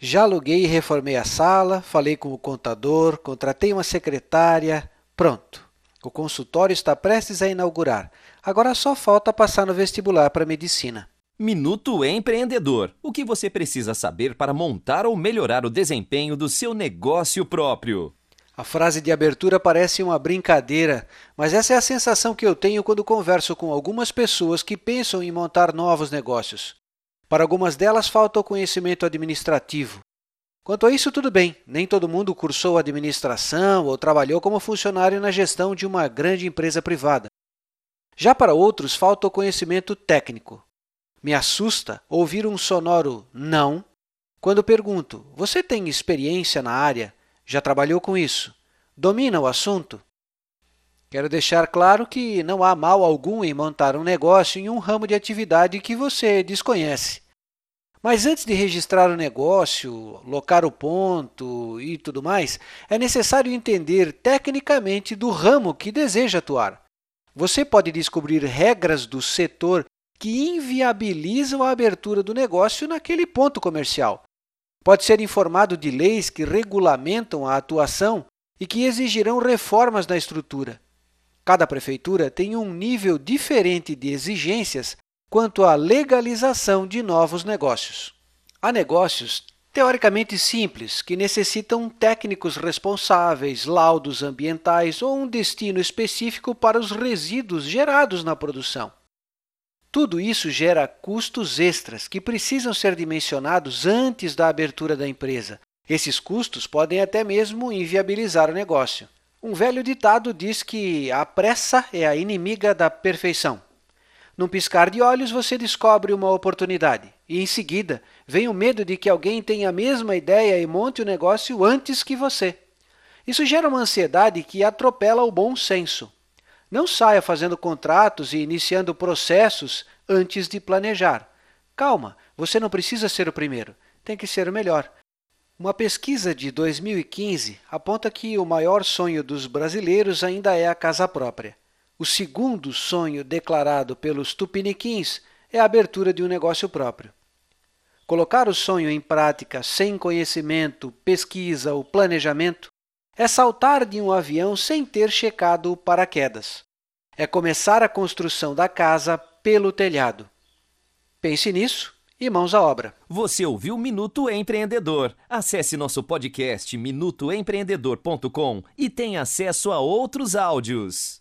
Já aluguei e reformei a sala, falei com o contador, contratei uma secretária. Pronto. O consultório está prestes a inaugurar. Agora só falta passar no vestibular para medicina. Minuto Empreendedor. O que você precisa saber para montar ou melhorar o desempenho do seu negócio próprio? A frase de abertura parece uma brincadeira, mas essa é a sensação que eu tenho quando converso com algumas pessoas que pensam em montar novos negócios. Para algumas delas falta o conhecimento administrativo. Quanto a isso, tudo bem, nem todo mundo cursou administração ou trabalhou como funcionário na gestão de uma grande empresa privada. Já para outros, falta o conhecimento técnico. Me assusta ouvir um sonoro não quando pergunto: Você tem experiência na área? Já trabalhou com isso? Domina o assunto? Quero deixar claro que não há mal algum em montar um negócio em um ramo de atividade que você desconhece. Mas antes de registrar o negócio, locar o ponto e tudo mais, é necessário entender tecnicamente do ramo que deseja atuar. Você pode descobrir regras do setor que inviabilizam a abertura do negócio naquele ponto comercial. Pode ser informado de leis que regulamentam a atuação e que exigirão reformas na estrutura. Cada prefeitura tem um nível diferente de exigências quanto à legalização de novos negócios. Há negócios teoricamente simples que necessitam técnicos responsáveis, laudos ambientais ou um destino específico para os resíduos gerados na produção. Tudo isso gera custos extras que precisam ser dimensionados antes da abertura da empresa. Esses custos podem até mesmo inviabilizar o negócio. Um velho ditado diz que a pressa é a inimiga da perfeição. Num piscar de olhos, você descobre uma oportunidade e, em seguida, vem o medo de que alguém tenha a mesma ideia e monte o negócio antes que você. Isso gera uma ansiedade que atropela o bom senso. Não saia fazendo contratos e iniciando processos antes de planejar. Calma, você não precisa ser o primeiro, tem que ser o melhor. Uma pesquisa de 2015 aponta que o maior sonho dos brasileiros ainda é a casa própria. O segundo sonho declarado pelos tupiniquins é a abertura de um negócio próprio. Colocar o sonho em prática sem conhecimento, pesquisa ou planejamento é saltar de um avião sem ter checado o paraquedas. É começar a construção da casa pelo telhado. Pense nisso e mãos à obra. Você ouviu Minuto Empreendedor? Acesse nosso podcast minutoempreendedor.com e tenha acesso a outros áudios.